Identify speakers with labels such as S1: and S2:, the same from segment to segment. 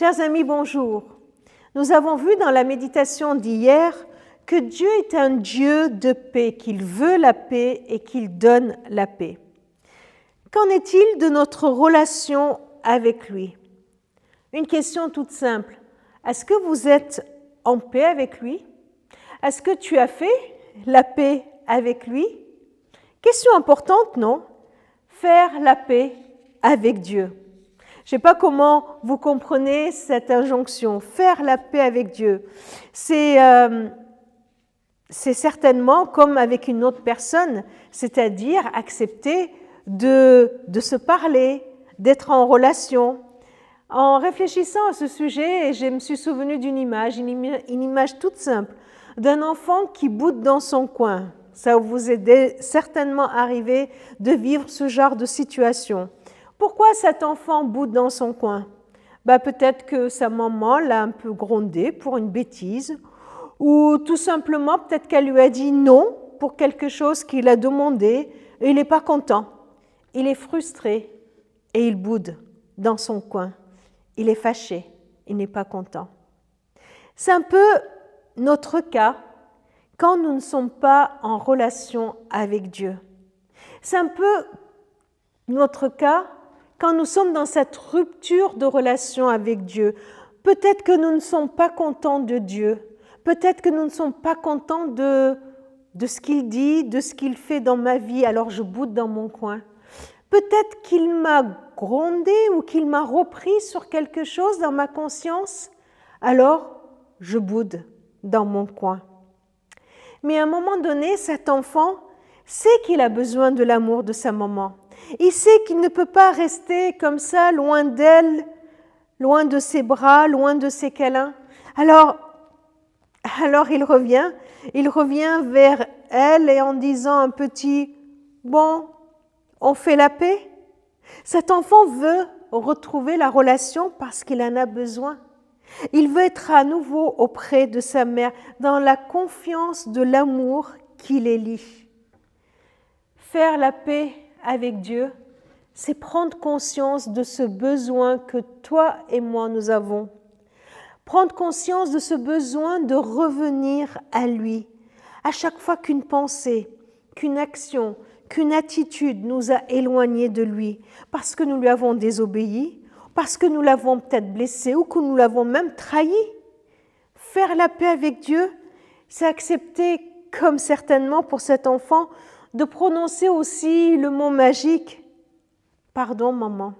S1: Chers amis, bonjour. Nous avons vu dans la méditation d'hier que Dieu est un Dieu de paix, qu'il veut la paix et qu'il donne la paix. Qu'en est-il de notre relation avec lui? Une question toute simple. Est-ce que vous êtes en paix avec lui? Est-ce que tu as fait la paix avec lui? Question importante, non? Faire la paix avec Dieu. Je ne sais pas comment vous comprenez cette injonction, faire la paix avec Dieu. Euh, c'est certainement comme avec une autre personne, c'est-à-dire accepter de, de se parler, d'être en relation. En réfléchissant à ce sujet, je me suis souvenu d'une image, une image toute simple, d'un enfant qui boude dans son coin. Ça vous est certainement arrivé de vivre ce genre de situation. Pourquoi cet enfant boude dans son coin? Bah, Peut-être que sa maman l'a un peu grondé pour une bêtise, ou tout simplement peut-être qu'elle lui a dit non pour quelque chose qu'il a demandé et il n'est pas content. Il est frustré et il boude dans son coin. Il est fâché, il n'est pas content. C'est un peu notre cas quand nous ne sommes pas en relation avec Dieu. C'est un peu notre cas quand nous sommes dans cette rupture de relation avec Dieu, peut-être que nous ne sommes pas contents de Dieu, peut-être que nous ne sommes pas contents de, de ce qu'il dit, de ce qu'il fait dans ma vie, alors je boude dans mon coin. Peut-être qu'il m'a grondé ou qu'il m'a repris sur quelque chose dans ma conscience, alors je boude dans mon coin. Mais à un moment donné, cet enfant sait qu'il a besoin de l'amour de sa maman. Il sait qu'il ne peut pas rester comme ça, loin d'elle, loin de ses bras, loin de ses câlins. Alors, alors il revient, il revient vers elle et en disant un petit Bon, on fait la paix? Cet enfant veut retrouver la relation parce qu'il en a besoin. Il veut être à nouveau auprès de sa mère dans la confiance de l'amour qui les lie. Faire la paix avec Dieu, c'est prendre conscience de ce besoin que toi et moi nous avons. Prendre conscience de ce besoin de revenir à lui. À chaque fois qu'une pensée, qu'une action, qu'une attitude nous a éloignés de lui, parce que nous lui avons désobéi, parce que nous l'avons peut-être blessé ou que nous l'avons même trahi. Faire la paix avec Dieu, c'est accepter, comme certainement pour cet enfant, de prononcer aussi le mot magique. Pardon maman,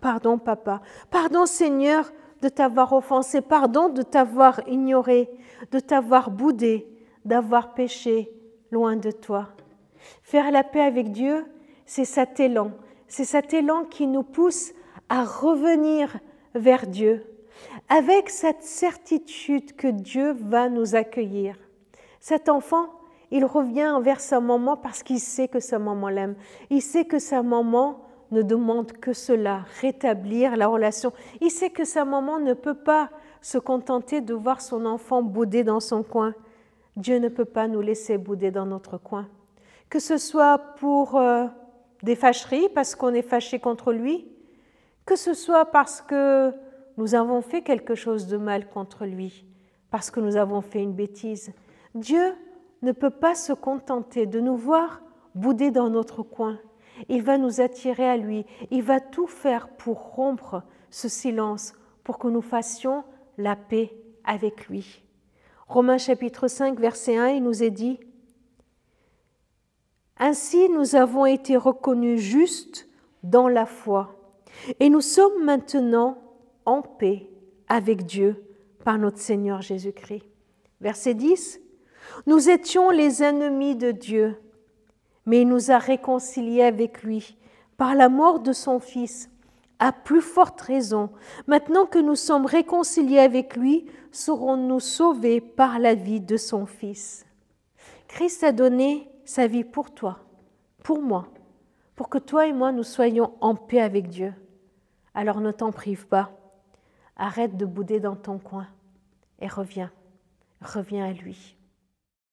S1: pardon papa, pardon Seigneur de t'avoir offensé, pardon de t'avoir ignoré, de t'avoir boudé, d'avoir péché loin de toi. Faire la paix avec Dieu, c'est cet élan, c'est cet élan qui nous pousse à revenir vers Dieu, avec cette certitude que Dieu va nous accueillir. Cet enfant, il revient vers sa maman parce qu'il sait que sa maman l'aime. Il sait que sa maman ne demande que cela, rétablir la relation. Il sait que sa maman ne peut pas se contenter de voir son enfant bouder dans son coin. Dieu ne peut pas nous laisser bouder dans notre coin. Que ce soit pour euh, des fâcheries parce qu'on est fâché contre lui, que ce soit parce que nous avons fait quelque chose de mal contre lui, parce que nous avons fait une bêtise. Dieu ne peut pas se contenter de nous voir bouder dans notre coin. Il va nous attirer à lui. Il va tout faire pour rompre ce silence, pour que nous fassions la paix avec lui. Romains chapitre 5, verset 1, il nous est dit, Ainsi nous avons été reconnus justes dans la foi, et nous sommes maintenant en paix avec Dieu par notre Seigneur Jésus-Christ. Verset 10, nous étions les ennemis de Dieu, mais il nous a réconciliés avec lui par la mort de son Fils. À plus forte raison, maintenant que nous sommes réconciliés avec lui, serons-nous sauvés par la vie de son Fils? Christ a donné sa vie pour toi, pour moi, pour que toi et moi nous soyons en paix avec Dieu. Alors ne t'en prive pas. Arrête de bouder dans ton coin et reviens, reviens à lui.